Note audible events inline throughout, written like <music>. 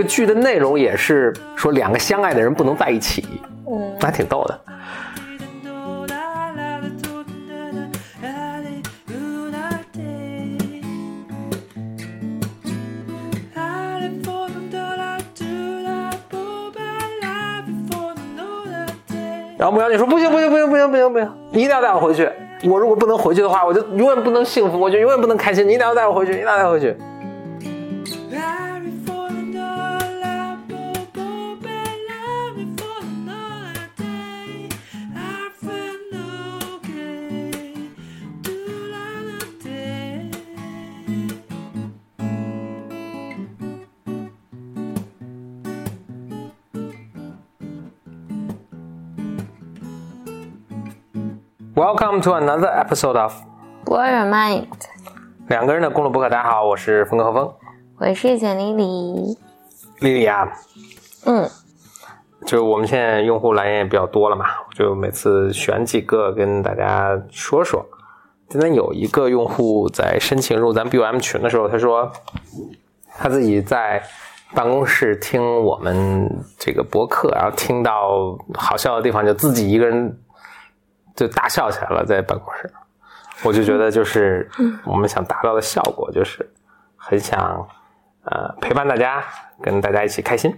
个剧的内容也是说两个相爱的人不能在一起，嗯，还挺逗的。然后牧羊女说：“不行不行不行不行不行不行，你一定要带我回去。我如果不能回去的话，我就永远不能幸福，我就永远不能开心。你一定要带我回去，一定要带我回去。”Welcome to another episode of Blow Your Mind，两个人的公路博客。大家好，我是峰哥和峰。我是简丽丽。丽丽啊，嗯，就我们现在用户来源也比较多了嘛，就每次选几个跟大家说说。今天有一个用户在申请入咱 BOM 群的时候，他说他自己在办公室听我们这个博客，然后听到好笑的地方就自己一个人就大笑起来了，在办公室。我就觉得就是我们想达到的效果，就是很想呃陪伴大家，跟大家一起开心。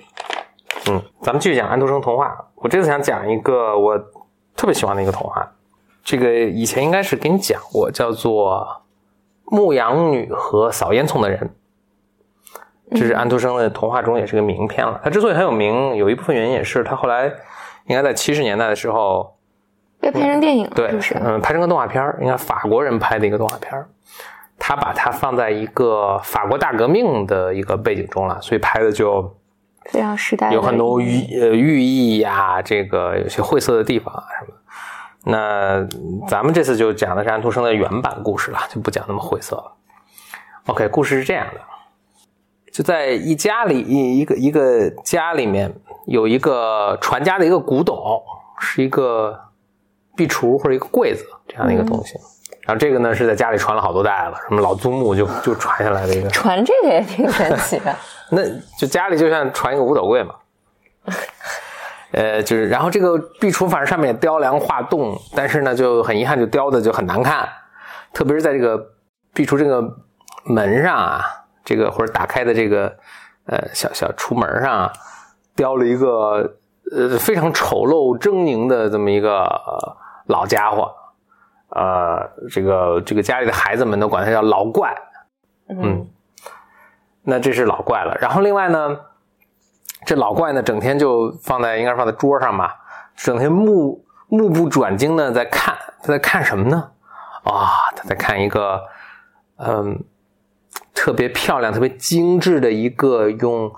嗯，咱们继续讲安徒生童话。我这次想讲一个我特别喜欢的一个童话，这个以前应该是给你讲过，叫做《牧羊女和扫烟囱的人》。这是安徒生的童话中也是个名篇了。他之所以很有名，有一部分原因也是他后来应该在七十年代的时候被拍成电影了，对，是不是？嗯，拍成个动画片儿，应该法国人拍的一个动画片儿。他把它放在一个法国大革命的一个背景中了，所以拍的就非常时代有很多寓呃寓意呀、这个有些晦涩的地方啊什么的。那咱们这次就讲的是安徒生的原版故事了，就不讲那么晦涩了。OK，故事是这样的，就在一家里一一个一个家里面有一个传家的一个古董，是一个壁橱或者一个柜子这样的一个东西。然后这个呢是在家里传了好多代了，什么老祖母就就传下来的一个，传这个也挺神奇的。<laughs> 那就家里就像传一个五斗柜嘛。呃，就是，然后这个壁橱反正上面也雕梁画栋，但是呢，就很遗憾，就雕的就很难看，特别是在这个壁橱这个门上啊，这个或者打开的这个呃小小橱门上啊，雕了一个呃非常丑陋狰狞的这么一个、呃老家伙，呃，这个这个家里的孩子们都管他叫老怪，嗯，那这是老怪了。然后另外呢，这老怪呢，整天就放在应该是放在桌上吧，整天目目不转睛的在看，他在看什么呢？啊、他在看一个嗯特别漂亮、特别精致的一个用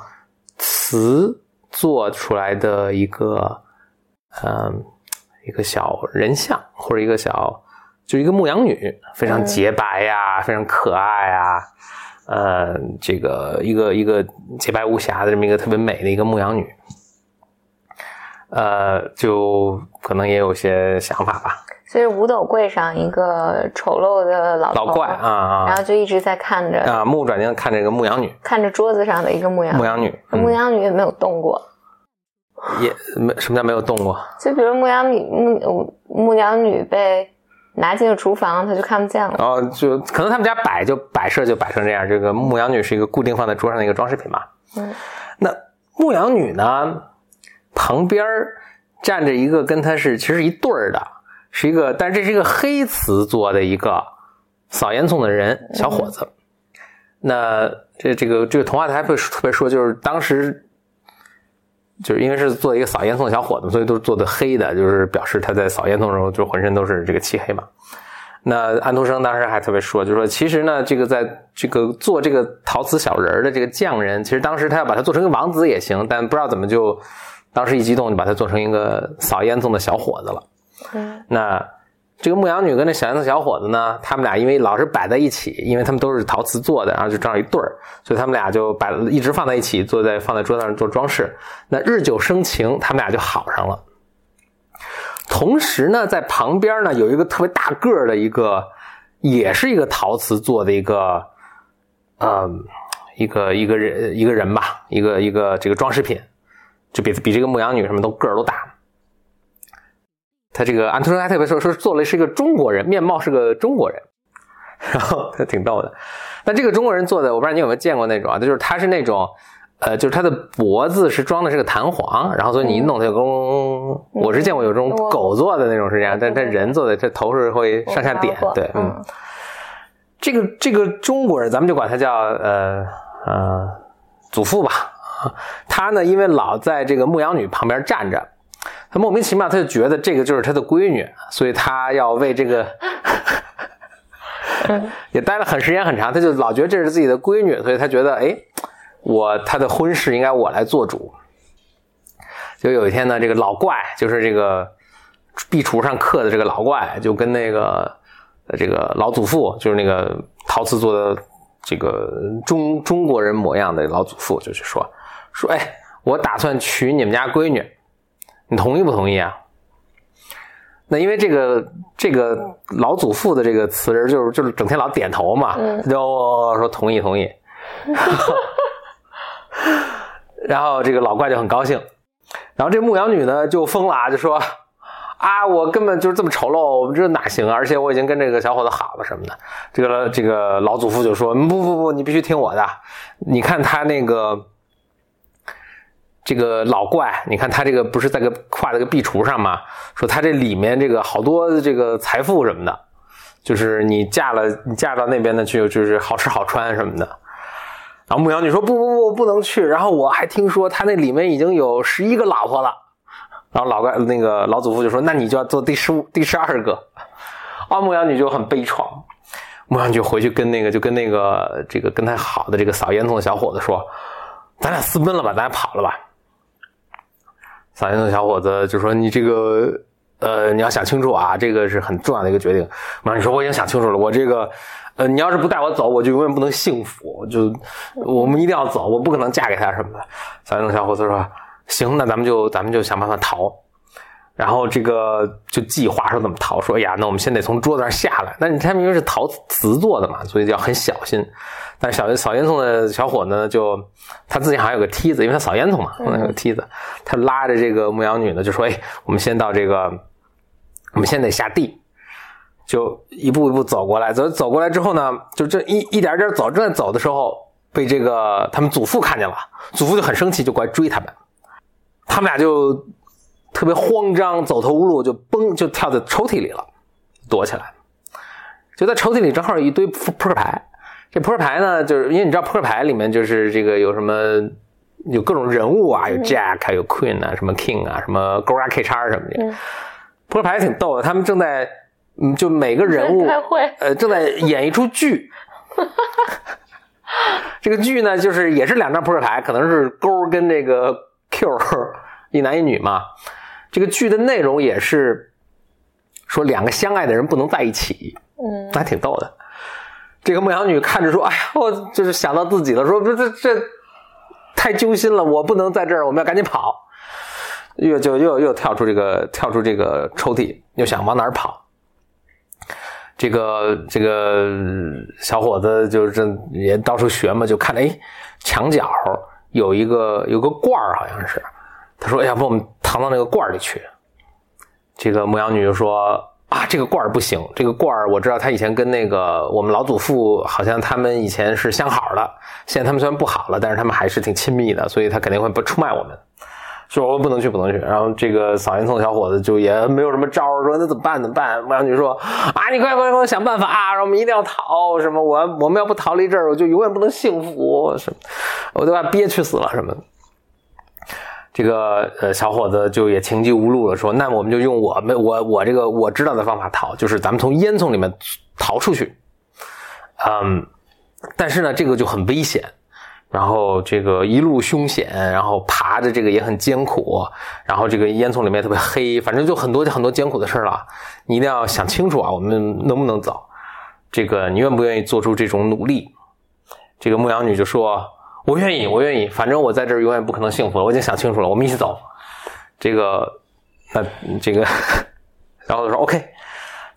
瓷做出来的一个嗯一个小人像或者一个小就一个牧羊女，非常洁白呀、非常可爱啊。呃，这个一个一个洁白无瑕的这么一个特别美的一个牧羊女，呃，就可能也有些想法吧。所以五斗柜上一个丑陋的老老怪啊啊然后就一直在看着、啊！目不转睛的看这个牧羊女，看着桌子上的一个牧羊牧羊女，牧羊女也没有动过。也没什么叫没有动过就比如牧羊女牧牧羊女被拿进了厨房，她就看不见了。哦，就可能他们家摆就摆设就摆成这样。这个牧羊女是一个固定放在桌上的一个装饰品嘛。嗯，那牧羊女呢，旁边站着一个跟她是其实一对儿的，是一个，但是这是一个黑瓷做的一个扫烟囱的人，小伙子。那这这个这个童话台会特别说，就是当时就是因为是做一个扫烟囱的小伙子，所以都是做的黑的，就是表示他在扫烟囱的时候就浑身都是这个漆黑嘛。那安徒生当时还特别说，就说其实呢，这个在这个做这个陶瓷小人儿的这个匠人，其实当时他要把它做成一个王子也行，但不知道怎么就当时一激动就把它做成一个扫烟囱的小伙子了。嗯，那这个牧羊女跟那小燕子小伙子呢，他们俩因为老是摆在一起，因为他们都是陶瓷做的，然后就正好一对儿，所以他们俩就摆一直放在一起，坐在放在桌子上做装饰。那日久生情，他们俩就好上了。同时呢，在旁边呢有一个特别大个儿的一个，也是一个陶瓷做的一个，嗯，一个一个人一个人吧，一个一个这个装饰品，就比比这个牧羊女什么都个儿都大。他这个安徒生还特别说说做了是一个中国人，面貌是个中国人，然后他挺逗的。那这个中国人做的，我不知道你有没有见过那种啊？就是他是那种，呃，就是他的脖子是装的是个弹簧，然后所以你一弄它就嗡。我是见过有这种狗做的那种是这样，但是他人做的，这头是会上下点，对，嗯。这个这个中国人，咱们就管他叫呃呃祖父吧。他呢，因为老在这个牧羊女旁边站着。他莫名其妙，他就觉得这个就是他的闺女，所以他要为这个 <laughs> 也待了很时间很长，他就老觉得这是自己的闺女，所以他觉得，哎，我他的婚事应该我来做主。就有一天呢，这个老怪，就是这个壁橱上刻的这个老怪，就跟那个这个老祖父，就是那个陶瓷做的这个中中国人模样的老祖父，就去说说，哎，我打算娶你们家闺女。你同意不同意啊？那因为这个这个老祖父的这个词人就是就是整天老点头嘛，就说同意同意。<laughs> 然后这个老怪就很高兴，然后这牧羊女呢就疯了，就说啊，我根本就是这么丑陋，这哪行啊？而且我已经跟这个小伙子好了什么的。这个这个老祖父就说不不不，你必须听我的。你看他那个。这个老怪，你看他这个不是在个画在个壁橱上吗？说他这里面这个好多这个财富什么的，就是你嫁了，你嫁到那边的去，就是好吃好穿什么的。然后牧羊女说不不不，不能去。然后我还听说他那里面已经有十一个老婆了。然后老怪那个老祖父就说，那你就要做第十五、第十二个。啊，牧羊女就很悲怆。牧羊女回去跟那个就跟那个这个跟他好的这个扫烟囱的小伙子说，咱俩私奔了吧，咱俩跑了吧。扫烟囱小伙子就说：“你这个，呃，你要想清楚啊，这个是很重要的一个决定。”妈，你说我已经想清楚了，我这个，呃，你要是不带我走，我就永远不能幸福。就我们一定要走，我不可能嫁给他什么的。扫烟囱小伙子说：“行，那咱们就咱们就想办法逃。”然后这个就计划说怎么逃。说：“哎呀，那我们先得从桌子上下来。但是他明明是陶瓷做的嘛，所以要很小心。”但是小扫烟囱的小伙呢，就他自己好像有个梯子，因为他扫烟囱嘛，有个梯子。他拉着这个牧羊女呢，就说：“哎，我们先到这个，我们先得下地，就一步一步走过来。走走过来之后呢，就这一一点点走，正在走的时候，被这个他们祖父看见了。祖父就很生气，就过来追他们。他们俩就特别慌张，走投无路，就嘣就跳在抽屉里了，躲起来。就在抽屉里正好有一堆扑扑克牌。”这扑克牌呢，就是因为你知道扑克牌里面就是这个有什么有各种人物啊，有 Jack，有 Queen 啊，什么 King 啊，什么勾啊 K 叉什么的。扑克牌挺逗的，他们正在嗯，就每个人物呃正在演一出剧。<laughs> 这个剧呢，就是也是两张扑克牌，可能是勾跟这个 Q，一男一女嘛。这个剧的内容也是说两个相爱的人不能在一起，嗯，还挺逗的。这个牧羊女看着说：“哎呀，我就是想到自己了，说这这这太揪心了，我不能在这儿，我们要赶紧跑。”又就又又跳出这个跳出这个抽屉，又想往哪儿跑。这个这个小伙子就是也到处学嘛，就看哎墙角有一个有个罐儿，好像是。他说：“哎呀，把我们藏到那个罐儿里去。”这个牧羊女就说。啊，这个罐儿不行。这个罐儿我知道，他以前跟那个我们老祖父好像他们以前是相好的。现在他们虽然不好了，但是他们还是挺亲密的，所以他肯定会不出卖我们。说我不能去，不能去。然后这个扫烟囱小伙子就也没有什么招儿，说那怎么办？怎么办？牧羊女说啊，你快快给我想办法啊！我们一定要逃。什么？我我们要不逃离这儿，我就永远不能幸福。什么？我都快憋屈死了。什么？这个呃小伙子就也情急无路了，说：“那我们就用我们我我这个我知道的方法逃，就是咱们从烟囱里面逃出去。”嗯，但是呢，这个就很危险。然后这个一路凶险，然后爬着这个也很艰苦，然后这个烟囱里面特别黑，反正就很多很多艰苦的事儿了。你一定要想清楚啊，我们能不能走？这个你愿不愿意做出这种努力？这个牧羊女就说：“我愿意，我愿意，反正我在这儿永远不可能幸福了。我已经想清楚了，我们一起走。”这个，那这个，然后说 OK，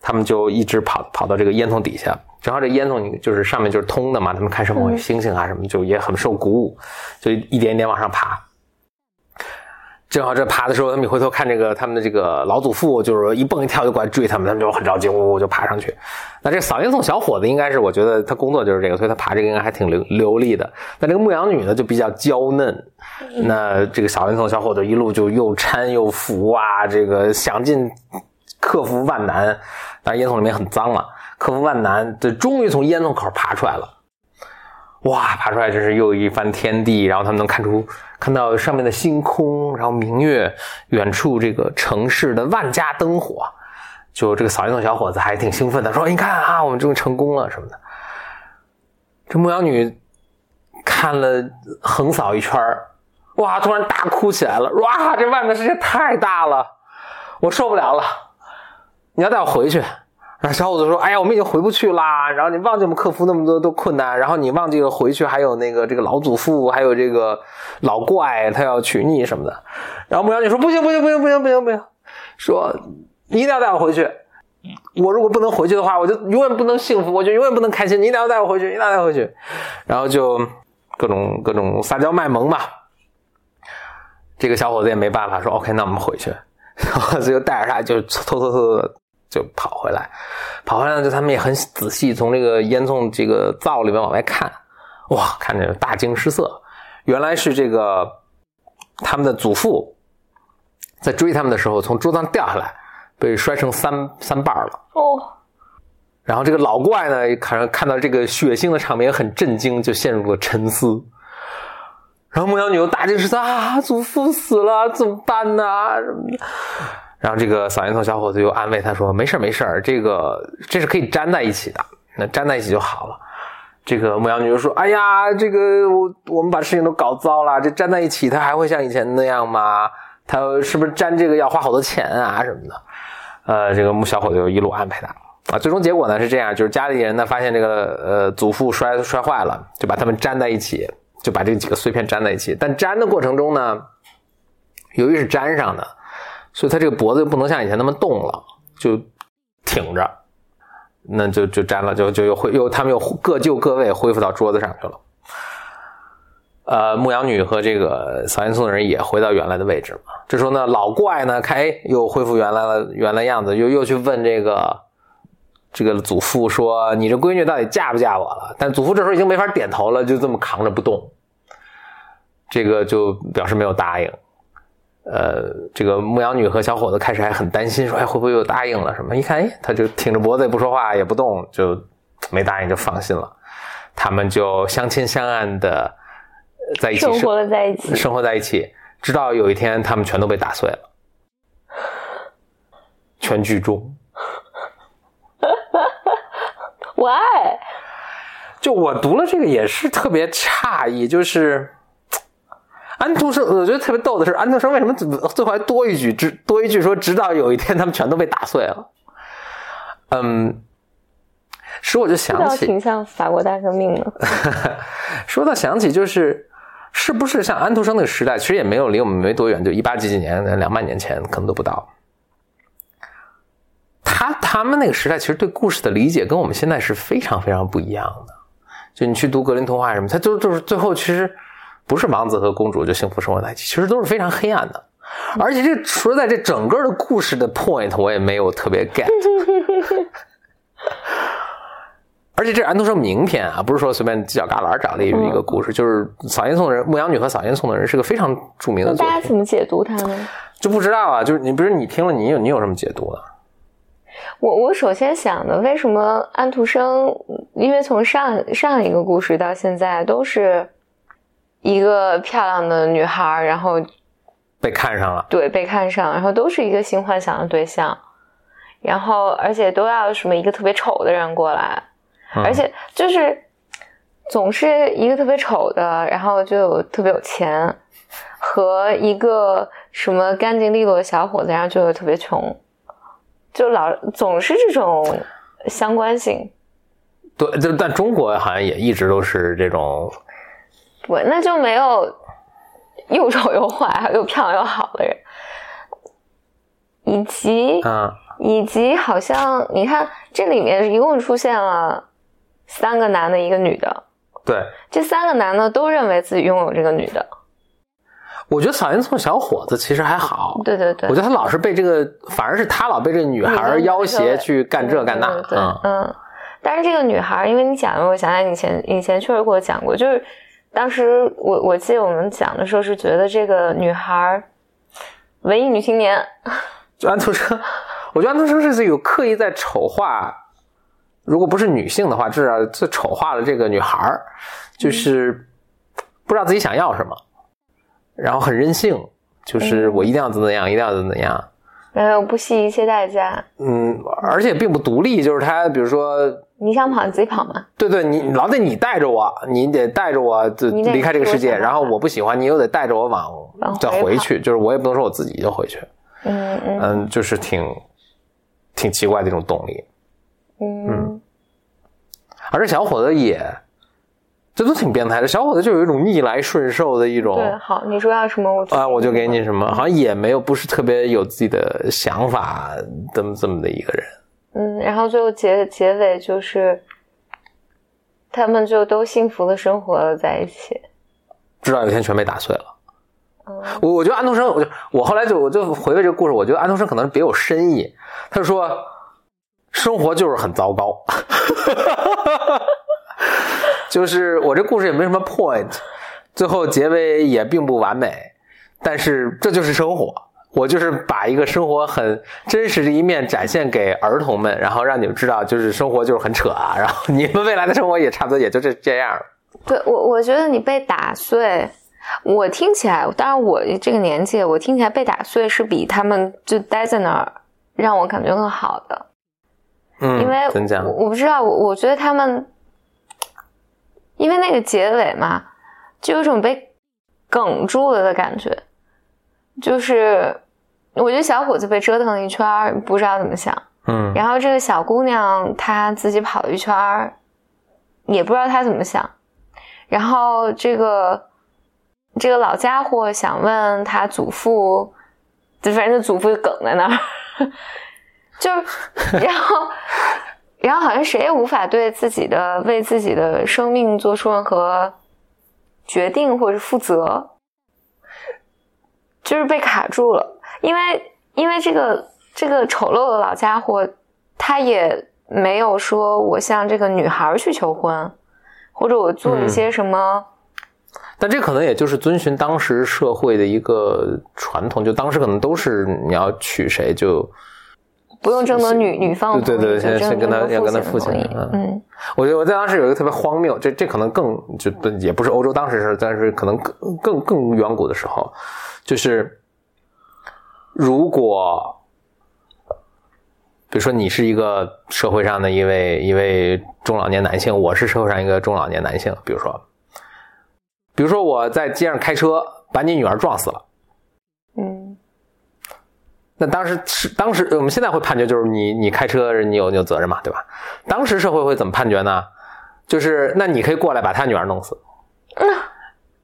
他们就一直跑跑到这个烟囱底下。正好这烟囱就是上面就是通的嘛，他们看什么星星啊什么，就也很受鼓舞，就一点一点往上爬。正好这爬的时候，他们一回头看这个他们的这个老祖父，就是一蹦一跳就过来追他们，他们就很着急，呜呜就爬上去。那这扫烟囱小伙子应该是，我觉得他工作就是这个，所以他爬这个应该还挺流流利的。那这个牧羊女呢，就比较娇嫩。<laughs> 那这个扫烟囱小伙子一路就又搀又扶啊，这个想尽克服万难，当然烟囱里面很脏了。克服万难，这终于从烟囱口爬出来了。哇，爬出来真是又一番天地。然后他们能看出，看到上面的星空，然后明月，远处这个城市的万家灯火。就这个扫烟囱小伙子还挺兴奋的，说：“你看啊，我们终于成功了什么的。”这牧羊女看了横扫一圈哇，突然大哭起来了。哇，这外面世界太大了，我受不了了。你要带我回去。那小伙子说：“哎呀，我们已经回不去啦。然后你忘记我们克服那么多的困难，然后你忘记了回去还有那个这个老祖父，还有这个老怪，他要娶你什么的。”然后牧羊女说：“不行，不行，不行，不行，不行，不行！说你一定要带我回去。我如果不能回去的话，我就永远不能幸福，我就永远不能开心。你一定要带我回去，一定要带我回去。”然后就各种各种撒娇卖萌嘛。这个小伙子也没办法，说：“OK，那我们回去。”然后就带着他，就偷偷偷的。就跑回来，跑回来呢，就他们也很仔细，从这个烟囱这个灶里面往外看，哇，看着大惊失色，原来是这个他们的祖父在追他们的时候从桌子上掉下来，被摔成三三瓣了。哦，然后这个老怪呢，看看到这个血腥的场面很震惊，就陷入了沉思。然后牧羊女又大惊失色啊，祖父死了，怎么办呢？什么的。然后这个扫烟囱小伙子又安慰他说：“没事没事这个这是可以粘在一起的，那粘在一起就好了。”这个牧羊女就说：“哎呀，这个我我们把事情都搞糟了，这粘在一起，它还会像以前那样吗？他是不是粘这个要花好多钱啊什么的？”呃，这个木小伙子就一路安排他啊。最终结果呢是这样，就是家里人呢发现这个呃祖父摔摔坏了，就把他们粘在一起，就把这几个碎片粘在一起。但粘的过程中呢，由于是粘上的。所以他这个脖子又不能像以前那么动了，就挺着，那就就粘了，就就又恢又他们又各就各位，恢复到桌子上去了。呃，牧羊女和这个扫烟囱的人也回到原来的位置嘛。这时候呢，老怪呢，看哎又恢复原来了原来样子，又又去问这个这个祖父说：“你这闺女到底嫁不嫁我了？”但祖父这时候已经没法点头了，就这么扛着不动，这个就表示没有答应。呃，这个牧羊女和小伙子开始还很担心，说：“哎，会不会又答应了什么？”一看，哎，他就挺着脖子也不说话，也不动，就没答应，就放心了。他们就相亲相爱的在一起生活在一起，生活在一起，直到有一天，他们全都被打碎了，全剧终。<laughs> Why？就我读了这个也是特别诧异，就是。安徒生，我觉得特别逗的是，安徒生为什么最后还多一句，直多一句说，直到有一天他们全都被打碎了。嗯，使我就想起，挺像法国大革命的。<laughs> 说到想起，就是是不是像安徒生那个时代，其实也没有离我们没多远，就一八几几年，两万年前可能都不到。他他们那个时代，其实对故事的理解跟我们现在是非常非常不一样的。就你去读格林童话什么，他就就是最后其实。不是王子和公主就幸福生活在一起，其实都是非常黑暗的。而且这说实在，这整个的故事的 point 我也没有特别 get。<laughs> 而且这是安徒生名篇啊，不是说随便犄角旮旯找的一一个故事，就是扫烟囱的人，牧羊女和扫烟囱的人是个非常著名的作品。大家怎么解读它呢？就不知道啊，就是你，比如你听了，你有你有什么解读呢？我我首先想的，为什么安徒生？因为从上上一个故事到现在都是。一个漂亮的女孩，然后被看上了，对，被看上，然后都是一个性幻想的对象，然后而且都要什么一个特别丑的人过来，而且就是总是一个特别丑的，然后就有特别有钱，和一个什么干净利落的小伙子，然后就有特别穷，就老总是这种相关性。对，就但中国好像也一直都是这种，对，那就没有又丑又坏又漂亮又好的人，以及啊，以及好像你看这里面一共出现了三个男的，一个女的，对，这三个男的都认为自己拥有这个女的，我觉得草原村小伙子其实还好，对对对，我觉得他老是被这个，反而是他老被这个女孩要挟去干这干那，对嗯。但是这个女孩，因为你讲，我想起以前以前确实给我讲过，就是当时我我记得我们讲的时候是觉得这个女孩文艺女青年，就安徒生，我觉得安徒生是有刻意在丑化，如果不是女性的话，至少是丑化了这个女孩就是不知道自己想要什么，然后很任性，就是我一定要怎么样，一定要怎么样。然后不惜一切代价，嗯，而且并不独立，就是他，比如说，你想跑你自己跑嘛，对对，你老得你带着我，你得带着我就离开这个世界，然后我不喜欢你又得带着我往再回去，就是我也不能说我自己就回去，嗯嗯。嗯，就是挺挺奇怪的一种动力，嗯，而这小伙子也。这都挺变态的，小伙子就有一种逆来顺受的一种。对，好，你说要什么我啊，我就给你什么，好像也没有不是特别有自己的想法，这么这么的一个人。嗯，然后最后结结尾就是，他们就都幸福的生活了在一起，直到有一天全被打碎了。嗯，我我觉得安徒生，我就我后来就我就回味这个故事，我觉得安徒生可能别有深意。他说，生活就是很糟糕。<laughs> 就是我这故事也没什么 point，最后结尾也并不完美，但是这就是生活。我就是把一个生活很真实的一面展现给儿童们，然后让你们知道，就是生活就是很扯啊。然后你们未来的生活也差不多也就这这样。对我，我觉得你被打碎，我听起来，当然我这个年纪，我听起来被打碎是比他们就待在那儿让我感觉更好的。嗯，因为？我不知道，我我觉得他们。因为那个结尾嘛，就有种被梗住了的感觉，就是我觉得小伙子被折腾了一圈，不知道怎么想，嗯，然后这个小姑娘她自己跑了一圈，也不知道她怎么想，然后这个这个老家伙想问他祖父，就反正祖父就梗在那儿，<laughs> 就 <laughs> 然后。然后好像谁也无法对自己的为自己的生命做出任何决定或者负责，就是被卡住了。因为因为这个这个丑陋的老家伙，他也没有说我向这个女孩去求婚，或者我做一些什么。但这可能也就是遵循当时社会的一个传统，就当时可能都是你要娶谁就。不用征得女女方对对对，先先跟他要跟他父亲嗯，我觉得我在当时有一个特别荒谬，这这可能更就也不是欧洲当时是，但是可能更更更远古的时候，就是如果比如说你是一个社会上的一位一位中老年男性，我是社会上一个中老年男性，比如说，比如说我在街上开车把你女儿撞死了，嗯。那当时是当时我们现在会判决，就是你你开车你有你有责任嘛，对吧？当时社会会怎么判决呢？就是那你可以过来把他女儿弄死，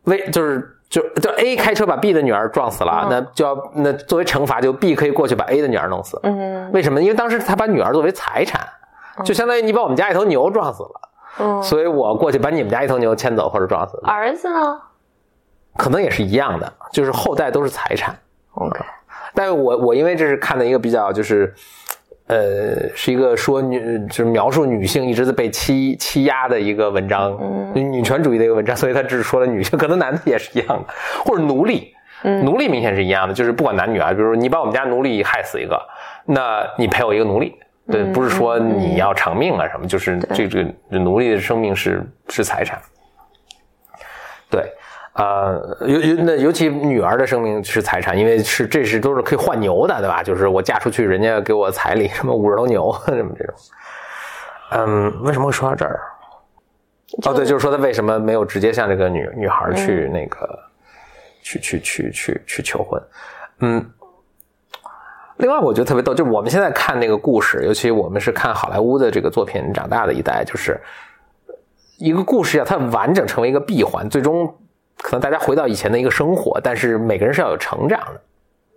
为就是就就 A 开车把 B 的女儿撞死了，那就要那作为惩罚，就 B 可以过去把 A 的女儿弄死。嗯，为什么？因为当时他把女儿作为财产，就相当于你把我们家一头牛撞死了，嗯，所以我过去把你们家一头牛牵走或者撞死。儿子呢？可能也是一样的，就是后代都是财产。OK。但是我我因为这是看的一个比较就是，呃，是一个说女就是描述女性一直在被欺欺压的一个文章，女权主义的一个文章，所以他只是说了女性，可能男的也是一样的，或者奴隶，奴隶明显是一样的，就是不管男女啊，比如你把我们家奴隶害死一个，那你赔我一个奴隶，对，不是说你要偿命啊什么，就是这个奴隶的生命是是财产，对。呃，尤尤那尤其女儿的生命是财产，因为是这是都是可以换牛的，对吧？就是我嫁出去，人家给我彩礼，什么五十头牛什么这种。嗯，为什么会说到这儿？哦，对，就是说他为什么没有直接向这个女女孩去那个、去去去去去求婚？嗯，另外我觉得特别逗，就是我们现在看那个故事，尤其我们是看好莱坞的这个作品长大的一代，就是一个故事要它完整成为一个闭环，最终可能大家回到以前的一个生活，但是每个人是要有成长的。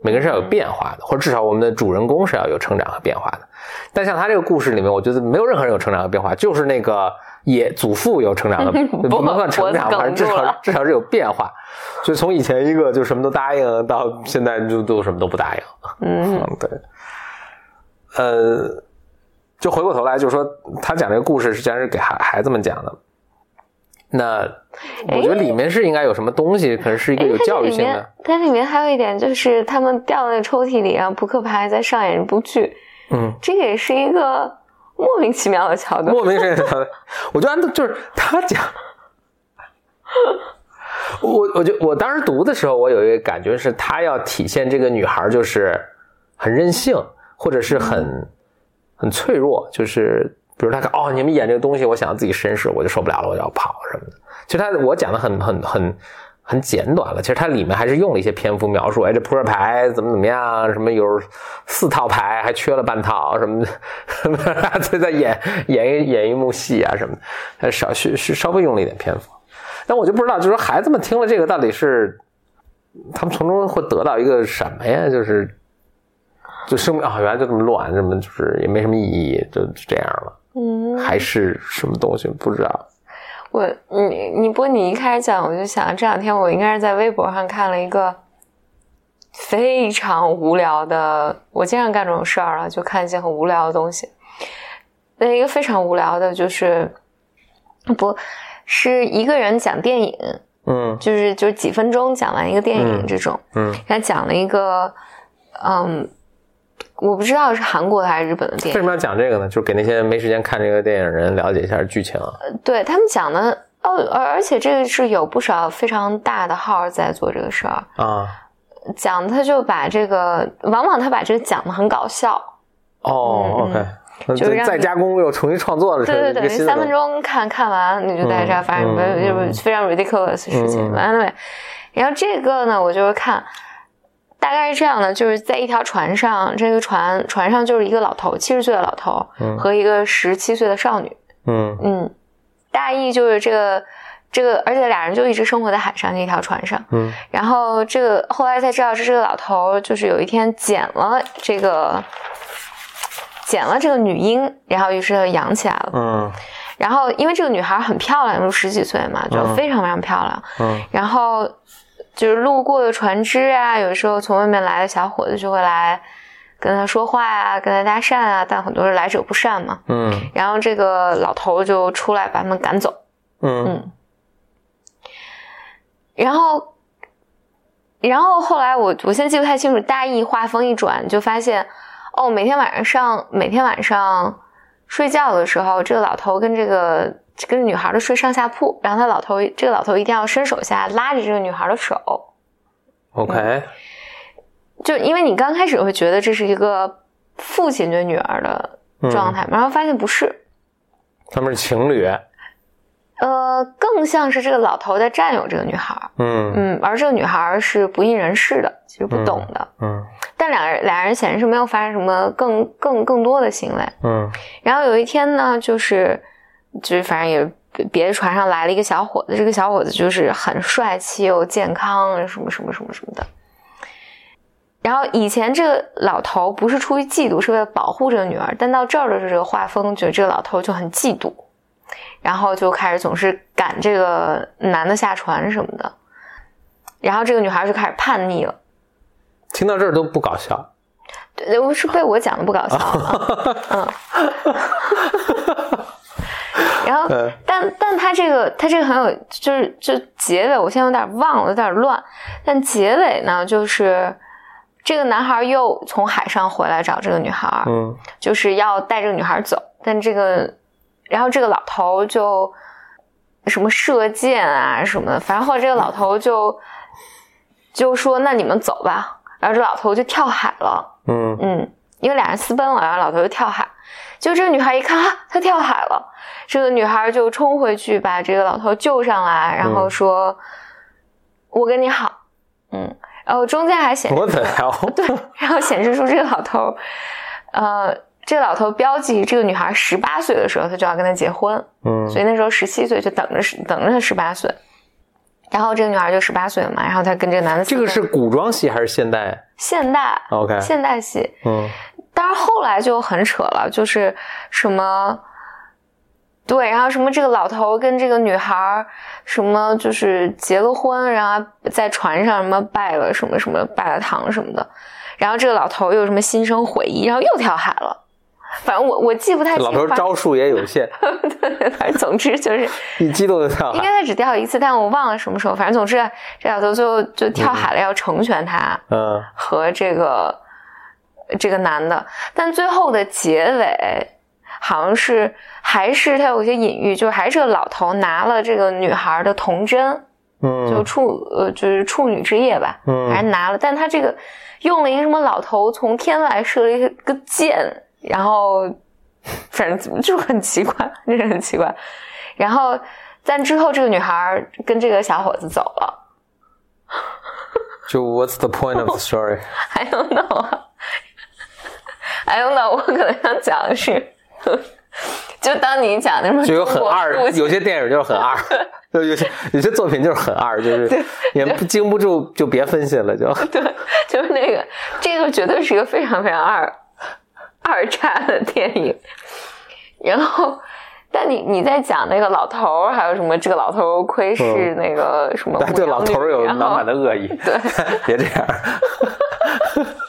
每个人是要有变化的，或者至少我们的主人公是要有成长和变化的。但像他这个故事里面，我觉得没有任何人有成长和变化，就是那个也祖父有成长的，<laughs> 不能算成长，反正至少至少是有变化。所以从以前一个就什么都答应，到现在就都什么都不答应。嗯，对。呃，就回过头来，就是说他讲这个故事实际上是给孩孩子们讲的。那我觉得里面是应该有什么东西，可能是一个有教育性的。它里面还有一点就是，他们掉在抽屉里，然后扑克牌在上演一部剧。嗯，这个也是一个莫名其妙的桥段。莫名其妙的，我觉得就是他讲，我我就我当时读的时候，我有一个感觉是，他要体现这个女孩就是很任性，或者是很很脆弱，就是。比如他看哦，你们演这个东西，我想要自己绅士，我就受不了了，我就要跑什么的。其实他我讲的很很很很简短了，其实它里面还是用了一些篇幅描述，哎，这扑克牌怎么怎么样，什么有四套牌还缺了半套什么的，就 <laughs> 在演演一演一幕戏啊什么的，少是是稍微用了一点篇幅。但我就不知道，就是说孩子们听了这个到底是他们从中会得到一个什么呀？就是就生命啊，原来就这么乱，这么就是也没什么意义，就就这样了。嗯，还是什么东西不知道。我你你不过你一开始讲，我就想这两天我应该是在微博上看了一个非常无聊的，我经常干这种事儿了，就看一些很无聊的东西。那一个非常无聊的，就是不是一个人讲电影，嗯就是就是几分钟讲完一个电影嗯这种。嗯他讲了一个，嗯，我不知道是韩国的还是日本的电影为什。么要讲这个呢？就是给那些没时间看这个电影的人了解一下剧情啊。对他们讲的哦，而而且这个是有不少非常大的号在做这个事儿，啊讲他就把这个，往往他把这个讲的很搞笑，哦嗯，OK，那就是让再加工又重新创作的是对对对，等于三分钟看看完你就在这儿发生就是非常 ridiculous 的事情，嗯嗯完了没？然后这个呢，我就是看。大概是这样的，就是在一条船上，这个船船上就是一个老头，七十岁的老头、嗯和一个十七岁的少女。嗯嗯，大意就是这个这个，而且俩人就一直生活在海上那条船上。嗯然后这个后来才知道，是这个老头就是有一天捡了这个捡了这个女婴，然后于是他养起来了。嗯然后因为这个女孩很漂亮，就十几岁嘛，就嗯非常非常漂亮。嗯然后就是路过的船只啊，有时候从外面来的小伙子就会来跟他说话啊，跟他搭讪啊，但很多人来者不善嘛。嗯然后这个老头就出来把他们赶走。嗯嗯，然后，然后后来我我现在记不太清楚，大意话锋一转，就发现哦，每天晚上上每天晚上睡觉的时候，这个老头跟这个跟这女孩的睡上下铺，然后他老头这个老头一定要伸手下拉着这个女孩的手，，OK，就因为你刚开始会觉得这是一个父亲对女儿的状态，然后发现不是，他们是情侣。呃，更像是这个老头在占有这个女孩。嗯嗯，而这个女孩是不谙人事的，其实不懂的。嗯但两人俩人显然是没有发生什么更更更多的行为。嗯然后有一天呢，就是就是反正也别别的船上来了一个小伙子，这个小伙子就是很帅气又健康，什么什么什么什么的。然后以前这个老头不是出于嫉妒，是为了保护这个女儿，但到这儿的时候，这个画风觉得这个老头就很嫉妒，然后就开始总是赶这个男的下船什么的，然后这个女孩就开始叛逆了。听到这儿都不搞笑。对，我是被我讲的不搞笑啊，<laughs> 嗯。然后嗯，但但他这个他这个很有，就是就结尾，我现在有点忘了，有点乱。但结尾呢，就是这个男孩又从海上回来找这个女孩，嗯就是要带这个女孩走，但这个，然后这个老头就什么射箭啊什么的，反正后来这个老头就就说：“那你们走吧。”然后这老头就跳海了。嗯嗯，因为俩人私奔了，然后老头就跳海，就这个女孩一看，啊，他跳海了。这个女孩就冲回去把这个老头救上来，然后说：“我跟你好。”嗯，然后中间还显示对，然后显示出这个老头，呃，这个老头标记这个女孩十八岁的时候，他就要跟她结婚。嗯所以那时候十七岁就等着等着他十八岁，然后这个女孩就十八岁了嘛，然后她跟这个男的这个是古装戏还是现代现代？OK，现代戏，嗯当然后来就很扯了，就是什么。对，然后什么这个老头跟这个女孩什么就是结了婚，然后在船上什么拜了什么什么拜了堂什么的，然后这个老头又什么心生悔意，然后又跳海了。反正我我记不太清，老头招数也有限，<laughs> 对对，反正总之就是 <laughs> 一激动就跳海。应该他只跳一次，但我忘了什么时候。反正总之，这老头最后就跳海了，要成全他嗯和这个这个男的。但最后的结尾好像是还是他有一些隐喻，就是还是个老头拿了这个女孩的童贞，就嗯处呃就是处女之夜吧，嗯还是拿了，但他这个用了一个什么老头从天外射了一个箭，然后反正就很奇怪，真是很奇怪。然后但之后这个女孩跟这个小伙子走了就 What's the point of the story？，I <laughs> don't know 啊，I don't know，我可能想讲的是，就当你讲那什么就有很二，有些电影就是很二，<laughs> 就有些有些作品就是很二，就是也不经不住就别分析了，就对，就是那个，这个绝对是一个非常非常二二叉的电影。然后，但你你在讲那个老头儿，还有什么这个老头儿窥视那个什么、但对老头儿有满满的恶意，对，<laughs> 别这样。<laughs>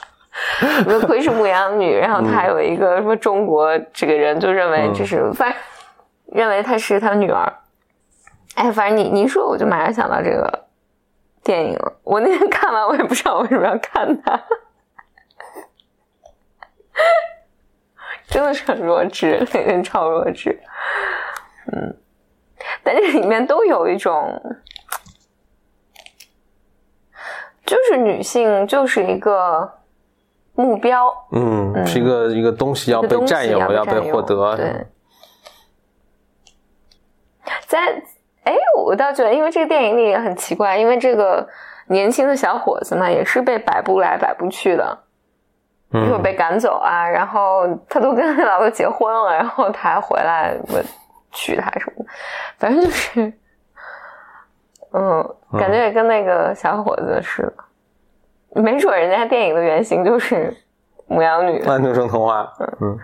什么窥视牧羊女，然后他还有一个什么中国这个人就认为这是，反正认为她是他女儿。哎，反正你你一说，我就马上想到这个电影了。我那天看完，我也不知道为什么要看它。真的是很弱智，那天超弱智。嗯，但这里面都有一种，就是女性就是一个目标，嗯，是一个一个东西要被占有，要被获得。对，在哎，我倒觉得，因为这个电影里也很奇怪，因为这个年轻的小伙子嘛，也是被摆布来摆布去的。一会儿嗯，被赶走啊，然后他都跟他老婆结婚了，然后他还回来我娶她什么的，反正就是，嗯，感觉也跟那个小伙子似的，没准人家电影的原型就是牧羊女。安徒生童话，嗯。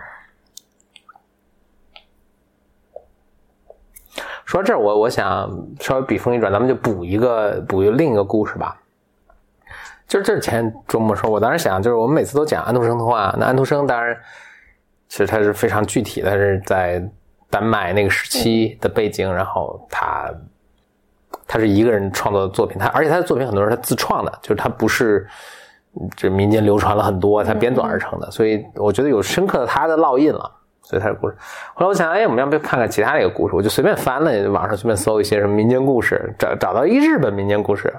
说到这儿，我我想稍微笔锋一转，咱们就补一个补一个另一个故事吧。就是这前周末说，我当时想，就是我们每次都讲安徒生童话，那安徒生当然其实他是非常具体的，他是在丹麦那个时期的背景，然后他他是一个人创作的作品，他而且他的作品很多是他自创的，就是他不是这民间流传了很多，他编纂而成的，所以我觉得有深刻的他的烙印了。所以他的故事，后来我想，哎，我们要不要看看其他的一个故事？我就随便翻了网上随便搜一些什么民间故事，找找到一日本民间故事，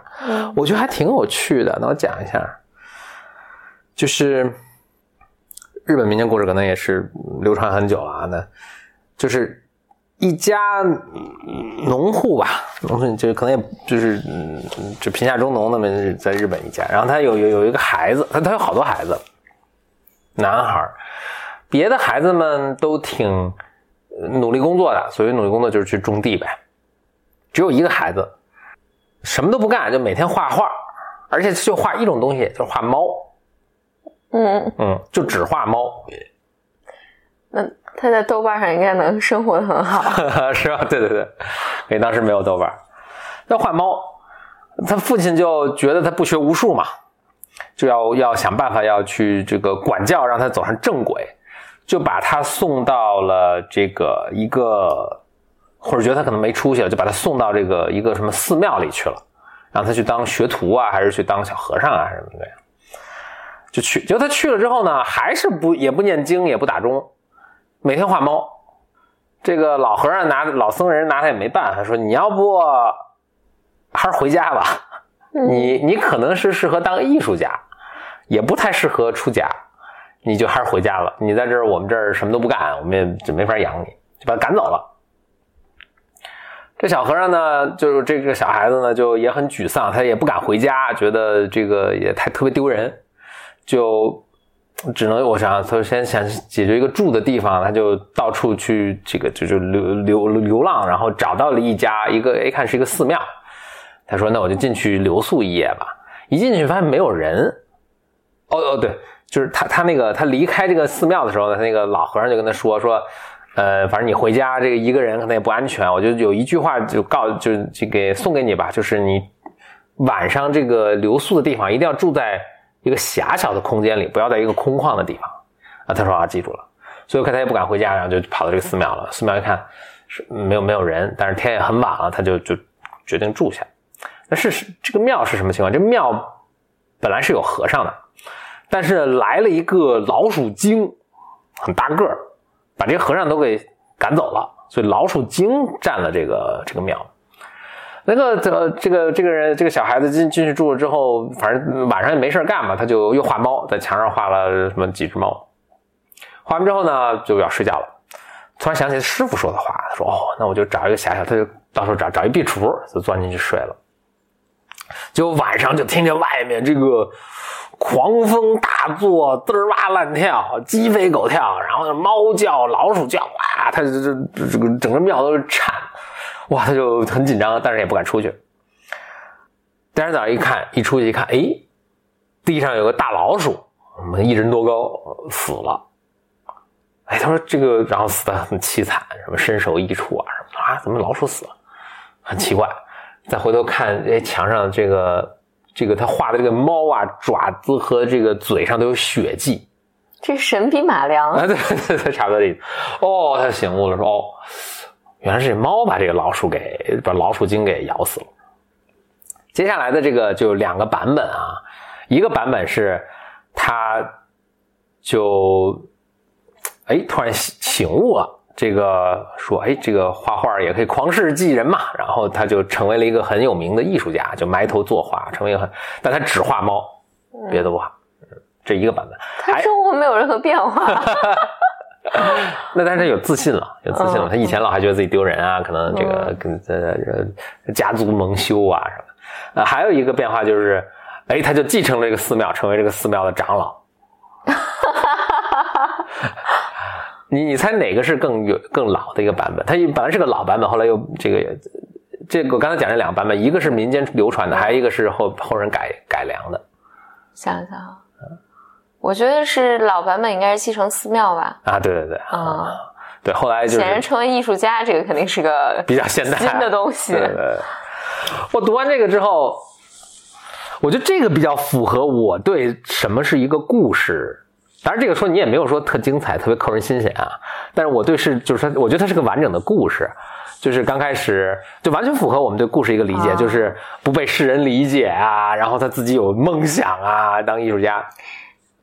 我觉得还挺有趣的。那我讲一下，就是日本民间故事可能也是流传很久了啊。那就是一家嗯农户吧，农村就是可能也就是嗯，就贫下中农那么在日本一家，然后他有有有一个孩子，他他有好多孩子，男孩，别的孩子们都挺呃努力工作的，所谓努力工作就是去种地呗。只有一个孩子什么都不干，就每天画画，而且就画一种东西，就是画猫，嗯，嗯，就只画猫，那他在豆瓣上应该能生活的很好。<laughs> 是吧？对对对，因为当时没有豆瓣儿，要画猫，他父亲就觉得他不学无术嘛，就要要想办法要去这个管教，让他走上正轨，就把他送到了这个一个，或者觉得他可能没出息了，就把他送到这个一个什么寺庙里去了，让他去当学徒啊，还是去当小和尚啊，什么的，就去。结果他去了之后呢，还是不也不念经，也不打钟，每天画猫。这个老和尚拿老僧人拿他也没办法，说你要不还是回家吧，你你可能是适合当艺术家，也不太适合出家。你就还是回家了。你在这儿，我们这儿什么都不干，我们也就没法养你，就把他赶走了。这小和尚呢，就是这个小孩子呢，就也很沮丧，他也不敢回家，觉得这个也太特别丢人，就只能我想，他先想解决一个住的地方，他就到处去这个就就流流流浪，然后找到了一家一个，一看是一个寺庙，他说那我就进去留宿一夜吧。一进去发现没有人，哦哦对，就是他他那个他离开这个寺庙的时候呢，他那个老和尚就跟他说说。呃，反正你回家这个一个人可能也不安全，我就有一句话就告，就就给送给你吧，就是你晚上这个留宿的地方一定要住在一个狭小的空间里，不要在一个空旷的地方。啊，他说啊，记住了。所以我看他也不敢回家，然后就跑到这个寺庙了。寺庙一看是没有没有人，但是天也很晚了，他就就决定住下。那是这个庙是什么情况？这庙本来是有和尚的，但是来了一个老鼠精，很大个儿。把这些和尚都给赶走了，所以老鼠精占了这个这个庙。那个这这个这个人这个小孩子进进去住了之后，反正晚上也没事干嘛，他就又画猫，在墙上画了什么几只猫。画完之后呢，就要睡觉了。突然想起师傅说的话，他说：“哦，那我就找一个狭小，他就到时候找找一壁橱，就钻进去睡了。”结果晚上就听见外面这个。狂风大作，嘚儿哇乱跳，鸡飞狗跳，然后猫叫，老鼠叫，哇，他这这这个整个庙都是颤，哇，他就很紧张，但是也不敢出去。第二天早上一看，一出去一看，哎，地上有个大老鼠，一人多高，死了。哎，他说这个，然后死的很凄惨，什么身首异处啊，什么啊，怎么老鼠死了？很奇怪。再回头看，哎，墙上这个。这个他画的这个猫啊，爪子和这个嘴上都有血迹，这神笔马良啊，对对对，差不多这意思。哦，他醒悟了，说哦，原来是这猫把这个老鼠给把老鼠精给咬死了。接下来的这个就两个版本啊，一个版本是他就哎突然醒悟了。这个说，哎，这个画画也可以旷世济人嘛，然后他就成为了一个很有名的艺术家，就埋头作画，成为一个很，但他只画猫，别的不画，这一个版本。他生活没有任何变化。<laughs> <laughs> 那但是他有自信了，有自信了。他以前老还觉得自己丢人啊，可能这个跟这家族蒙羞啊什么。呃，还有一个变化就是，哎，他就继承了这个寺庙，成为这个寺庙的长老。<laughs> 你你猜哪个是更有更老的一个版本？它本来是个老版本，后来又这个这个我刚才讲这两个版本，一个是民间流传的，还有一个是后后人改改良的。想想啊，我觉得是老版本应该是继承寺庙吧？啊，对对对，啊，对，后来就显然成为艺术家，这个肯定是个比较现代新的东西。对对，我读完这个之后，我觉得这个比较符合我对什么是一个故事。当然，这个说你也没有说特精彩、特别扣人心弦啊。但是我对是，就是说，我觉得它是个完整的故事，就是刚开始就完全符合我们对故事一个理解，就是不被世人理解啊，然后他自己有梦想啊，当艺术家。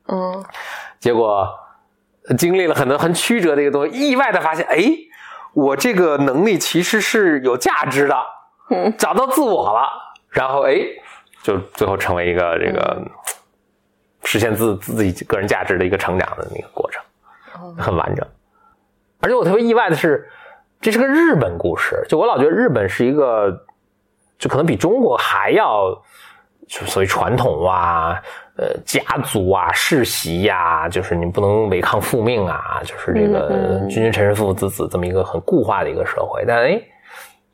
嗯。结果经历了很多很曲折的一个东西，意外的发现，哎，我这个能力其实是有价值的，嗯，找到自我了，然后哎，就最后成为一个这个。实现自自己个人价值的一个成长的那个过程，很完整。而且我特别意外的是，这是个日本故事。就我老觉得日本是一个，就可能比中国还要，就所谓传统啊，呃，家族啊，世袭呀，就是你不能违抗父命啊，就是这个君君臣臣，父父子子这么一个很固化的一个社会。但哎，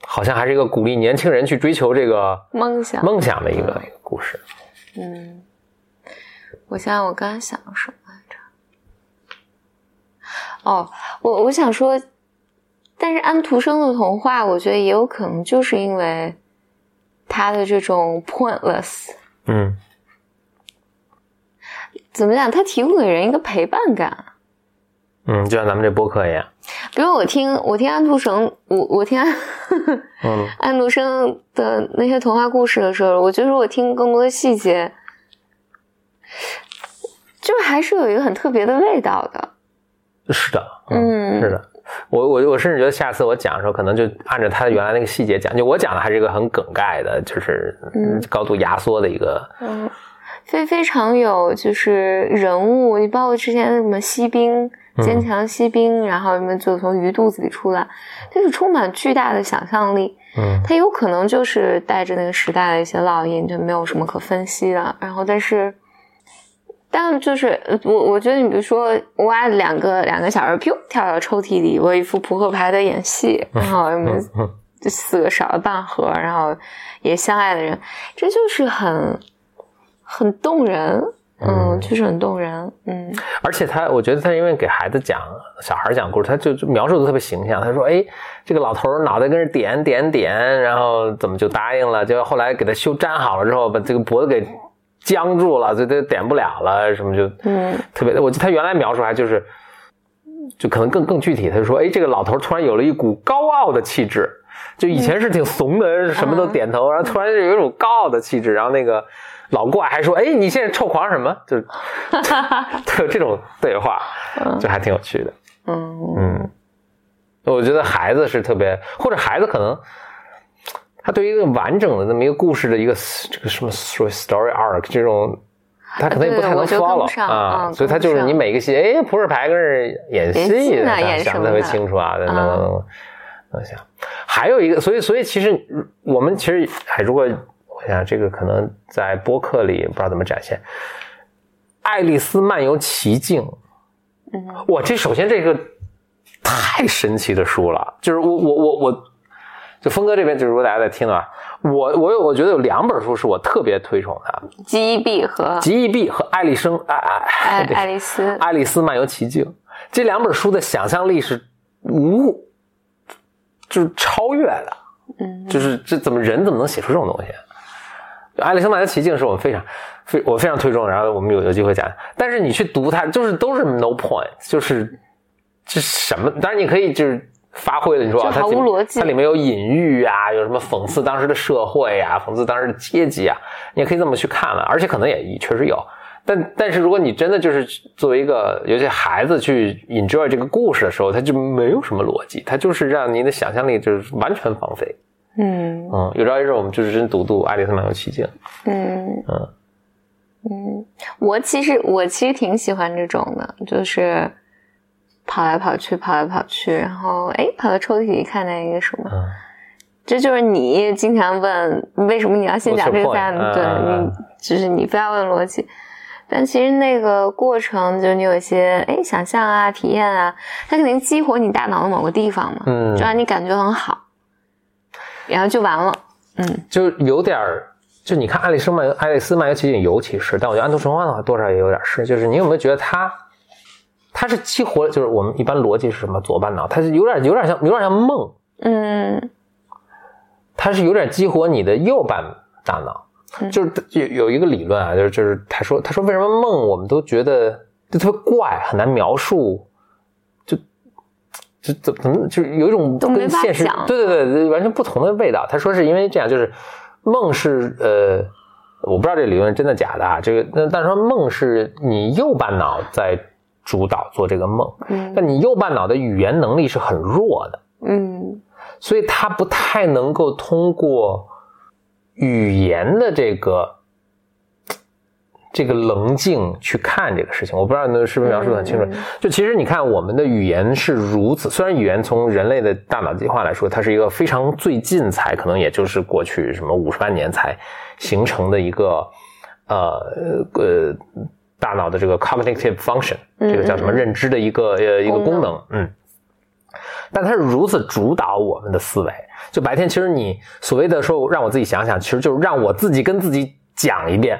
好像还是一个鼓励年轻人去追求这个梦想梦想的一个一个故事。嗯。我想想，我刚才想什么来着？哦，我我想说，但是安徒生的童话，我觉得也有可能就是因为他的这种 pointless，嗯，怎么讲？他提供给人一个陪伴感，嗯，就像咱们这播客一样。比如我听我听安徒生，我我听安，嗯，<laughs> 安徒生的那些童话故事的时候，我觉得我听更多的细节。就还是有一个很特别的味道的，是的，嗯，是的，我我我甚至觉得下次我讲的时候，可能就按照他原来那个细节讲，就我讲的还是一个很梗概的，就是高度压缩的一个，嗯，非非常有就是人物，你包括之前的什么锡兵、坚强锡兵，然后什么就从鱼肚子里出来，就是充满巨大的想象力。嗯它有可能就是带着那个时代的一些烙印，就没有什么可分析的。然后，但是，但就是呃我我觉得，你比如说，哇，两个两个小人噗跳到抽屉里，我一副扑克牌在演戏，<laughs> 然后什么嗯这四个少了半盒，然后也相爱的人，这就是很很动人，嗯，确实很动人，嗯而且他，我觉得他因为给孩子讲小孩讲故事，他就就描述的特别形象。他说：“哎，这个老头脑袋跟着点点点，然后怎么就答应了？结果后来给他修粘好了之后，把这个脖子给僵住了，就他就点不了了，什么就嗯特别。我记得他原来描述还就是，就可能更更具体。他就说：哎，这个老头突然有了一股高傲的气质，就以前是挺怂的，什么都点头，然后突然就有一种高傲的气质。然后那个老怪还说：哎，你现在臭狂什么？就是 <laughs> 就有这种对话，就还挺有趣的。嗯。嗯，我觉得孩子是特别，或者孩子可能他对于一个完整的那么一个故事的一个这个什么 story arc 这种，他可能也不太能 follow 上啊，嗯所以他就是你每个戏，哎，扑克牌跟着演演戏想的特别清楚啊，等等嗯等等，我想还有一个，所以所以其实我们其实还如果我想这个可能在播客里不知道怎么展现，《爱丽丝漫游奇境》。嗯哇，这首先这个太神奇的书了，就是我我我我，就峰哥这边，就是如果大家在听的话，我我有我觉得有两本书是我特别推崇的，记忆币和《极易币》和《爱丽生爱爱对爱丽丝，爱丽丝漫游奇境》这两本书的想象力是无，就是超越的，嗯就是这怎么人怎么能写出这种东西？《爱丽丝漫游奇境》是我们非常非我非常推崇，然后我们有有机会讲。但是你去读它，就是都是 no point，就是这什么？当然你可以就是发挥了，你说它无逻辑它里面有隐喻啊，有什么讽刺当时的社会啊，讽刺当时的阶级啊，你也可以这么去看了。而且可能也确实有。但但是如果你真的就是作为一个尤其孩子去 enjoy 这个故事的时候，它就没有什么逻辑，它就是让你的想象力就是完全放飞。嗯嗯，有朝一日我们就是真读读《爱丽丝漫游奇境》。嗯嗯嗯，我其实我其实挺喜欢这种的，就是跑来跑去，跑来跑去，然后哎，跑到抽屉里看见一个什么，嗯这就是你经常问为什么你要先讲这个？对你就是你非要问逻辑。但其实那个过程，就是你有一些哎想象啊、体验啊，它肯定激活你大脑的某个地方嘛，嗯就让你感觉很好，然后就完了。嗯就有点儿，就你看《爱丽丝漫游爱丽丝漫游奇境》，尤其是，但我觉得《安徒生幻》的话，多少也有点是，就是你有没有觉得他，它是激活，就是我们一般逻辑是什么左半脑，它是有点有点像有点像梦，嗯它是有点激活你的右半大脑。嗯就是有有一个理论啊，就是就是他说他说为什么梦我们都觉得就特别怪，很难描述，就就怎么怎么就是有一种跟现实对对对对完全不同的味道。他说是因为这样，就是梦是呃，我不知道这理论真的假的啊，这个那但是说梦是你右半脑在主导做这个梦，嗯但你右半脑的语言能力是很弱的。嗯所以他不太能够通过语言的这个这个棱镜去看这个事情。我不知道那是不是描述的很清楚。嗯就其实你看，我们的语言是如此，虽然语言从人类的大脑进化来说，它是一个非常最近才可能也就是过去什么五十万年才形成的一个呃呃大脑的这个 cognitive function，嗯这个叫什么认知的一个呃一个功能，嗯。但它是如此主导我们的思维。就白天，其实你所谓的说让我自己想想，其实就是让我自己跟自己讲一遍，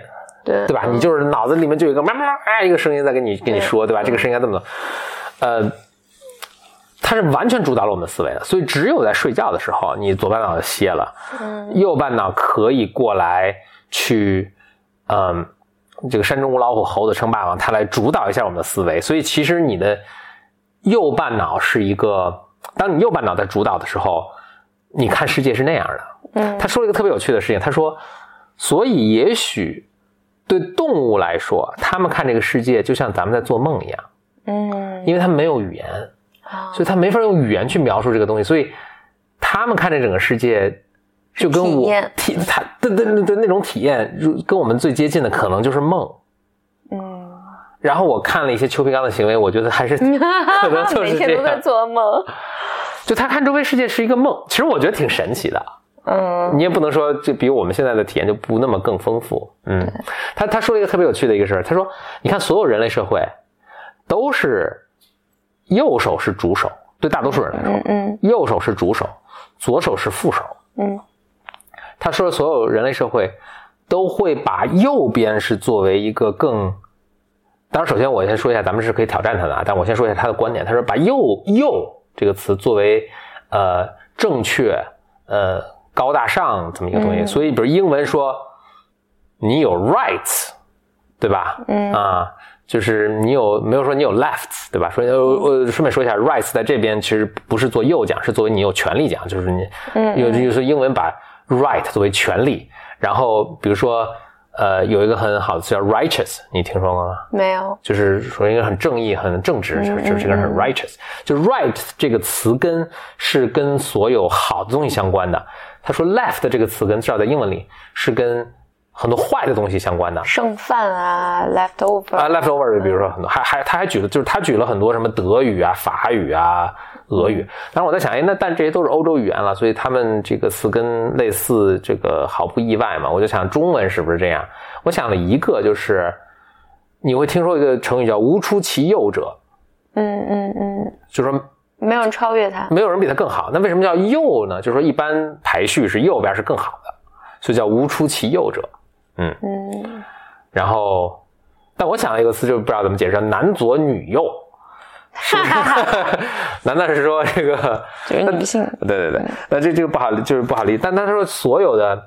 对对吧？你就是脑子里面就有一个妈妈啊一个声音在跟你跟你说，对吧？这个声音该这么做，呃，它是完全主导了我们的思维的。所以只有在睡觉的时候，你左半脑歇了，嗯右半脑可以过来去，嗯，这个山中无老虎，猴子称霸王，它来主导一下我们的思维。所以其实你的右半脑是一个，当你右半脑在主导的时候，你看世界是那样的。嗯他说了一个特别有趣的事情，他说，所以也许对动物来说，他们看这个世界就像咱们在做梦一样，嗯因为他们没有语言，啊所以他没法用语言去描述这个东西，所以他们看这整个世界就跟我体他的的的那种体验，如跟我们最接近的可能就是梦。嗯，然后我看了一些邱培刚的行为，我觉得还是 <laughs> 可能就每是这天都在。做梦。就他看周围世界是一个梦，其实我觉得挺神奇的。嗯你也不能说就比我们现在的体验就不那么更丰富。嗯，他他说了一个特别有趣的一个事儿，他说，你看所有人类社会都是右手是主手，对大多数人来说，嗯嗯右手是主手，左手是副手。嗯他说，所有人类社会都会把右边是作为一个更，当然，首先我先说一下，咱们是可以挑战他的啊，但我先说一下他的观点。他说，把右右这个词作为呃正确、呃高大上这么一个东西。嗯所以，比如英文说你有 rights，对吧？嗯啊。就是你有没有说你有 lefts，对吧？说呃呃，顺便说一下，rights 在这边其实不是做右讲，是作为你有权利讲，就是你嗯有就是英文把 right 作为权利，然后比如说呃有一个很好的词叫 righteous，你听说过吗？没有。就是说一个很正义、很正直，就是就是这个人很 righteous。就 right 这个词根是跟所有好的东西相关的。他说 left 这个词根至少在英文里是跟很多坏的东西相关的。剩饭啊，leftover 啊，leftover，比如说很多，还还他还举了，就是他举了很多什么德语啊、法语啊、俄语。但是我在想，哎，那但这些都是欧洲语言了，所以他们这个词根类似，这个毫不意外嘛。我就想中文是不是这样？我想了一个，就是你会听说一个成语叫“无出其右者嗯嗯嗯，”，就是说没有人超越他。没有人比他更好。那为什么叫右呢？就是说一般排序是右边是更好的，所以叫“无出其右者”。嗯然后，但我想了一个词，就不知道怎么解释，男左女右，<laughs> 是不是？<laughs> 难道是说这个？就是女性。对对对，那这这个不好，就是不好理解。但他说所有的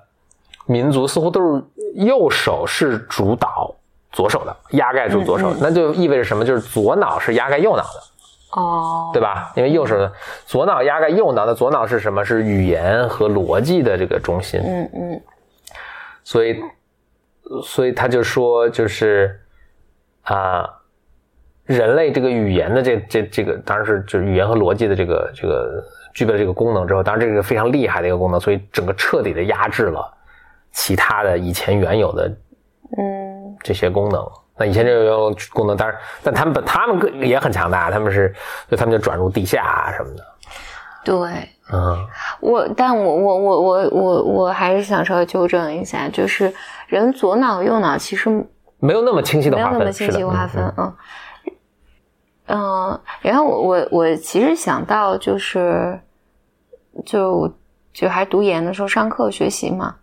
民族似乎都是右手是主导左手的，压盖住左手，那就意味着什么？就是左脑是压盖右脑的，哦，对吧？因为右手的左脑压盖右脑的，左脑是什么？是语言和逻辑的这个中心。嗯嗯所以，所以他就说，就是啊、人类这个语言的这这这个，当然是就是语言和逻辑的这个这个具备了这个功能之后，当然这是个非常厉害的一个功能，所以整个彻底的压制了其他的以前原有的嗯这些功能。那以前这个功能，当然，但他们本他们个也很强大，他们是就他们就转入地下啊什么的，对。嗯我，但我我我我我我还是想稍微纠正一下，就是人左脑右脑其实没有那么清晰的划分，没有那么清晰划分，嗯嗯嗯嗯。然后我我我其实想到就是，就就还读研的时候上课学习嘛，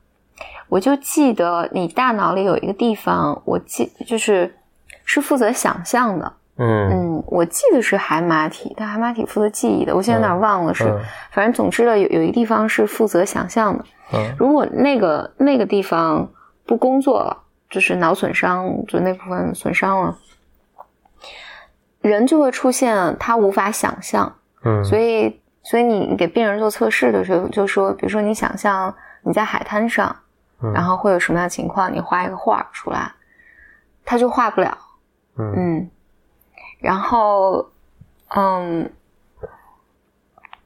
我就记得你大脑里有一个地方，我记就是是负责想象的，嗯嗯，我记得是海马体，但海马体负责记忆的，我现在有点忘了是，嗯反正总之了有有一个地方是负责想象的。嗯如果那个那个地方不工作了，就是脑损伤，就那部分损伤了，人就会出现他无法想象。嗯，所以，所以你给病人做测试的时候，就说，比如说你想象你在海滩上，嗯然后会有什么样的情况，你画一个画出来，他就画不了。嗯嗯，然后，嗯，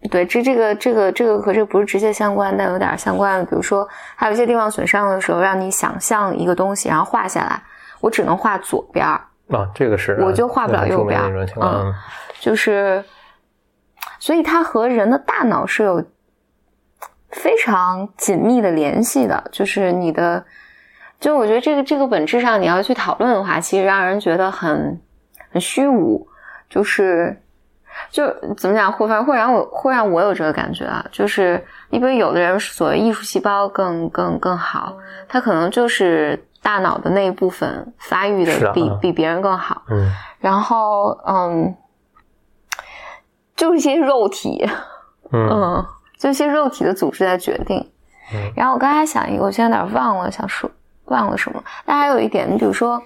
对，这这个这个这个和这个不是直接相关，但有点相关。比如说，还有一些地方损伤的时候，让你想象一个东西，然后画下来，我只能画左边儿，啊，这个是我就画不了右边。嗯就是，所以它和人的大脑是有非常紧密的联系的。就是你的，就我觉得这个这个本质上你要去讨论的话，其实让人觉得很很虚无，就是。就怎么讲，会反会让我会让我有这个感觉啊，就是你比如有的人所谓艺术细胞更更更好，他可能就是大脑的那一部分发育的比比别人更好，嗯然后嗯，就是一些肉体，嗯嗯，就一些肉体的组织在决定。嗯然后我刚才想一个，我现在有点忘了，想说忘了什么。但还有一点，你比如说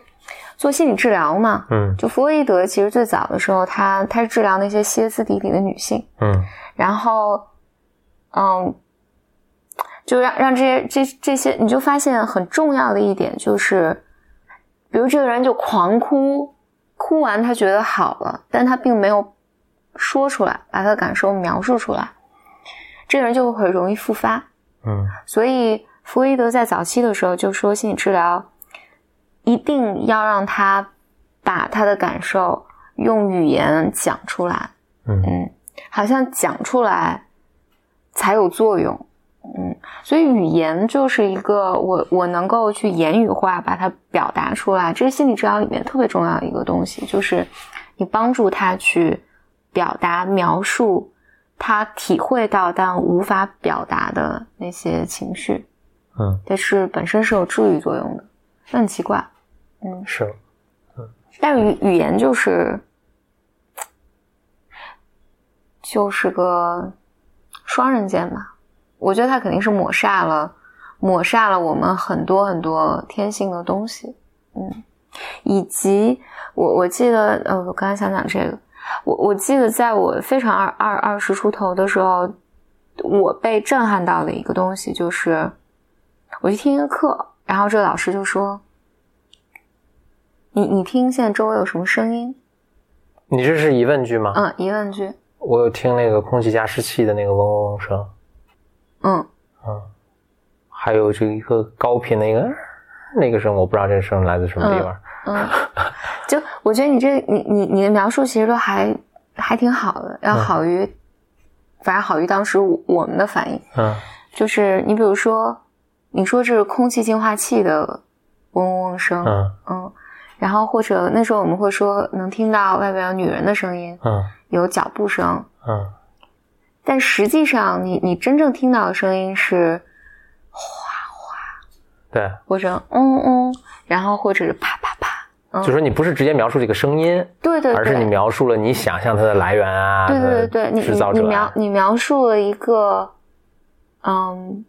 做心理治疗嘛，嗯就弗洛伊德其实最早的时候，他他是治疗那些歇斯底里的女性，嗯然后嗯，就让让这些这这些，你就发现很重要的一点就是，比如这个人就狂哭，哭完他觉得好了，但他并没有说出来，把他的感受描述出来，这个人就会容易复发。嗯所以弗洛伊德在早期的时候就说，心理治疗一定要让他把他的感受用语言讲出来，嗯嗯，好像讲出来才有作用，嗯，所以语言就是一个我我能够去言语化把它表达出来，这是心理治疗里面特别重要的一个东西，就是你帮助他去表达描述他体会到但无法表达的那些情绪，嗯，这是本身是有治愈作用的，那很奇怪，嗯，是，嗯。但语语言就是就是个双刃剑嘛，我觉得它肯定是抹煞了抹煞了我们很多很多天性的东西，嗯，以及我我记得呃，我刚才想讲这个，我我记得在我非常二二二十出头的时候，我被震撼到的一个东西就是，我去听一个课，然后这个老师就说。你你听现在周围有什么声音？你这是疑问句吗？嗯，疑问句。我有听那个空气加湿器的那个嗡嗡嗡声，嗯嗯，还有这一个高频的一个那个声，我不知道这个声来自什么地方。嗯，就我觉得你这你你你的描述其实都还还挺好的，要好于，反正好于当时我们的反应。嗯就是你比如说，你说这是空气净化器的嗡嗡嗡声，嗯嗯，然后或者那时候我们会说能听到外边有女人的声音，嗯有脚步声，嗯但实际上你你真正听到的声音是哗哗对，或者嗯嗯，然后或者是啪啪啪，嗯。就说你不是直接描述这个声音，对对对，而是你描述了你想象它的来源啊，对对对对，你制造者你你描啊，你描述了一个，嗯，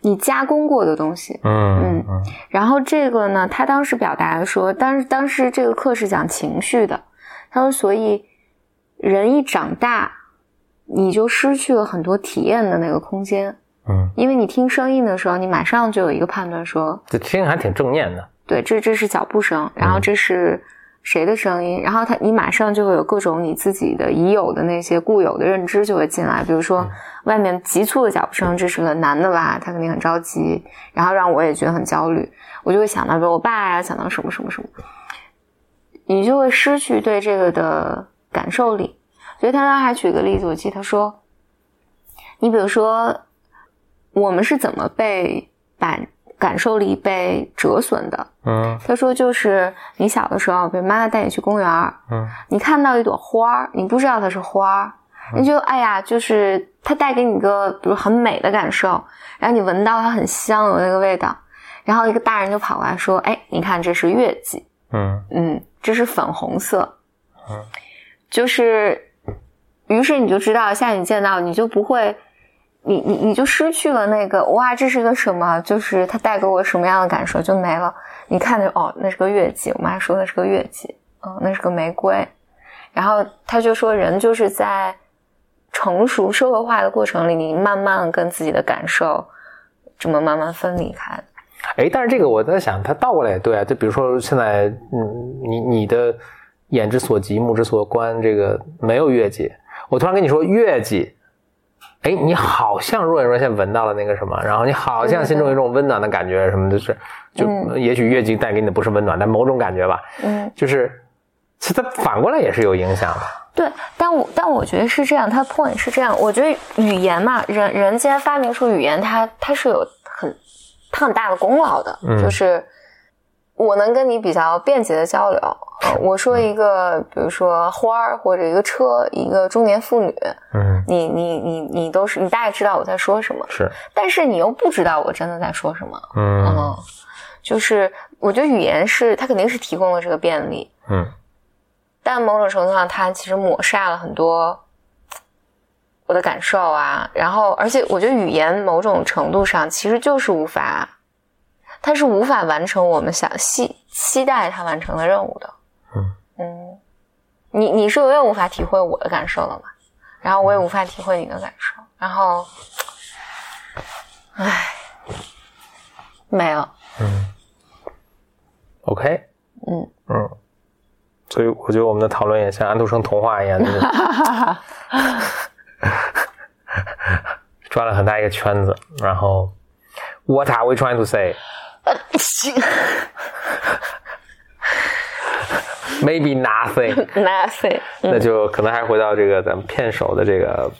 你加工过的东西。嗯嗯。然后这个呢，他当时表达的说，当时当时这个课是讲情绪的，他说，所以人一长大，你就失去了很多体验的那个空间，嗯，因为你听声音的时候，你马上就有一个判断说，这听着还挺正念的。对，这这是脚步声，然后这是谁的声音，然后他你马上就会有各种你自己的已有的那些固有的认知就会进来，比如说外面急促的脚步声，这是个男的吧，他肯定很着急，然后让我也觉得很焦虑，我就会想到，比如我爸呀，想到什么什么什么，你就会失去对这个的感受力。所以他当时还举个例子，我记得他说，你比如说我们是怎么被感感受力被折损的？嗯。他说，就是你小的时候，比如妈妈带你去公园儿，嗯。你看到一朵花儿，你不知道它是花儿，你就哎呀，就是它带给你一个比如很美的感受，然后你闻到它很香有那个味道，然后一个大人就跑过来说，哎，你看这是月季，嗯。嗯，这是粉红色，嗯，就是，于是你就知道，下次你见到你就不会，你你你就失去了那个哇，这是个什么？就是它带给我什么样的感受就没了。你看着哦，那是个月季，我妈说那是个月季，嗯，那是个玫瑰。然后他就说，人就是在成熟社会化的过程里，你慢慢跟自己的感受这么慢慢分离开。哎，但是这个我在想，它倒过来也对啊。就比如说现在，嗯，你你的眼之所及，目之所观，这个没有月季。我突然跟你说月季，哎，你好像若隐若现闻到了那个什么，然后你好像心中有一种温暖的感觉，什么的是，就嗯。也许月季带给你的不是温暖，但某种感觉吧，嗯，就是其实它反过来也是有影响的。对，但我但我觉得是这样，它 point 是这样，我觉得语言嘛，人人既然发明出语言，它它是有很它很大的功劳的，嗯。就是我能跟你比较便捷的交流。呃我说一个，比如说花儿或者一个车，一个中年妇女，嗯，你你你你都是你大概知道我在说什么，是，但是你又不知道我真的在说什么。嗯嗯，就是我觉得语言是它肯定是提供了这个便利，嗯但某种程度上，它其实抹杀了很多我的感受啊。然后，而且我觉得语言某种程度上其实就是无法，它是无法完成我们想期期待它完成的任务的。嗯。嗯，你你是永远无法体会我的感受的嘛，然后我也无法体会你的感受，然后，唉，没有，嗯，OK，嗯。嗯，所以我觉得我们的讨论也像安徒生童话一样，就是 <laughs> <laughs> 转了很大一个圈子，然后 What are we trying to say? Maybe nothing. nothing。那就可能还回到这个咱们片首的这个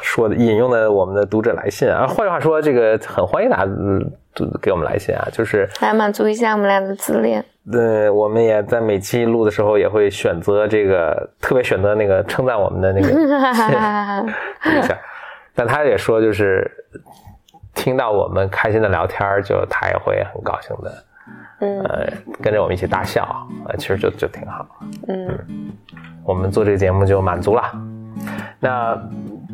说的引用的我们的读者来信啊。换句话说，这个很欢迎大家嗯给我们来信啊，就是来满足一下我们俩的自恋。呃，我们也在每期录的时候也会选择这个特别选择那个称赞我们的那个 <laughs> 一下，但他也说就是听到我们开心的聊天儿，就他也会很高兴的，嗯。呃，跟着我们一起大笑，呃，其实就就挺好。嗯。我们做这个节目就满足了。那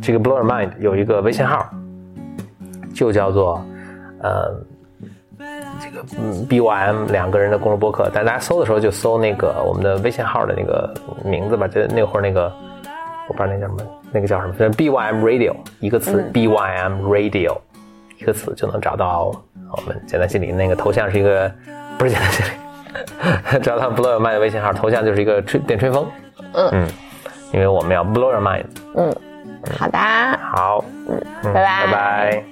这个 Blow Your Mind 有一个微信号，就叫做呃这个嗯 BYM 两个人的公众博客，但大家搜的时候就搜那个我们的微信号的那个名字吧，就那会儿那个我不知道那叫什么，那个叫什么，就是 BYM Radio 一个词、BYM Radio 一个词就能找到我们简单心理那个头像是一个 <laughs> 不是简单心理，<laughs> 找到 Blow Your Mind 的微信号头像就是一个吹电吹风。嗯因为我们要 blow your mind。嗯，好的，好，嗯，拜拜拜拜。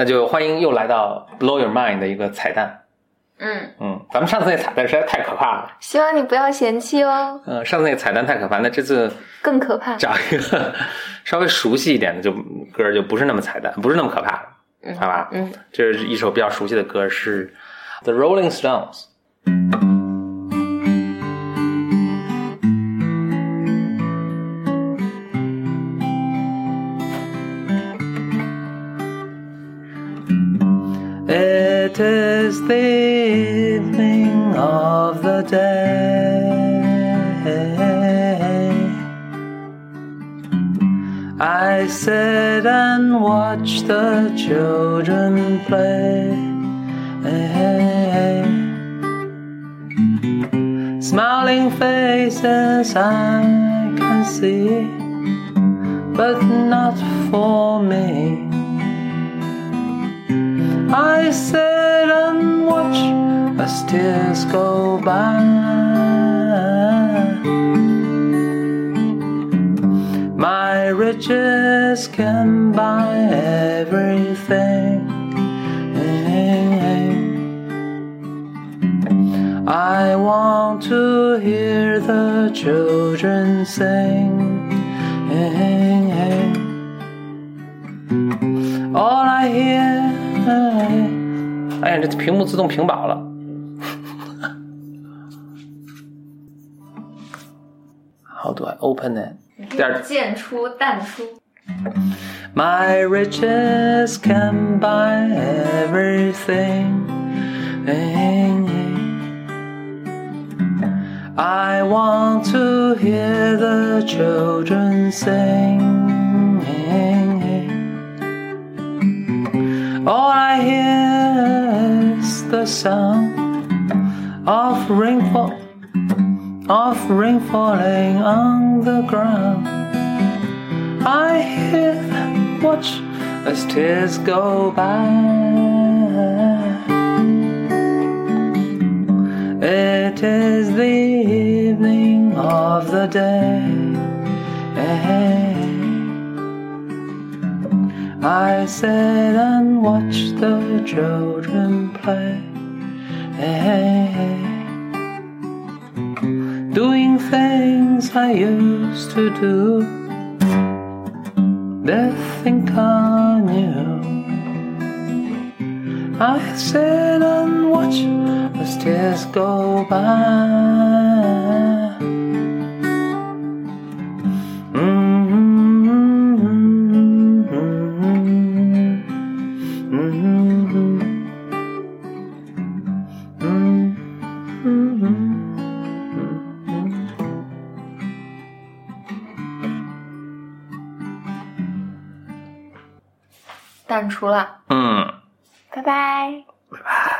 那就欢迎又来到 blow your mind 的一个彩蛋。嗯，嗯，咱们上次那彩蛋实在太可怕了。希望你不要嫌弃哦，嗯，上次那个彩蛋太可怕，那这次更可怕。找一个稍微熟悉一点的就歌就不是那么彩蛋，不是那么可怕了，好吧？嗯，这是一首比较熟悉的歌，是 The Rolling Stones。Sit and watch the children play. Smiling faces I can see, but not for me. I sit and watch as tears go by. My riches can buy everything. I want to hear the children sing. All I hear 哎呀，这屏幕自动屏保了。How do I open it？第二渐出淡出。 My riches can buy everything. I want to hear the children sing. All I hear is the sound of rainfall, of rain falling on the ground. I hear watch as tears go by. It is the evening of the day. I sit and watch the children play. Doing things I used to do nothing on you. I sit and watch the tears go by. 出了。嗯，拜拜，拜拜。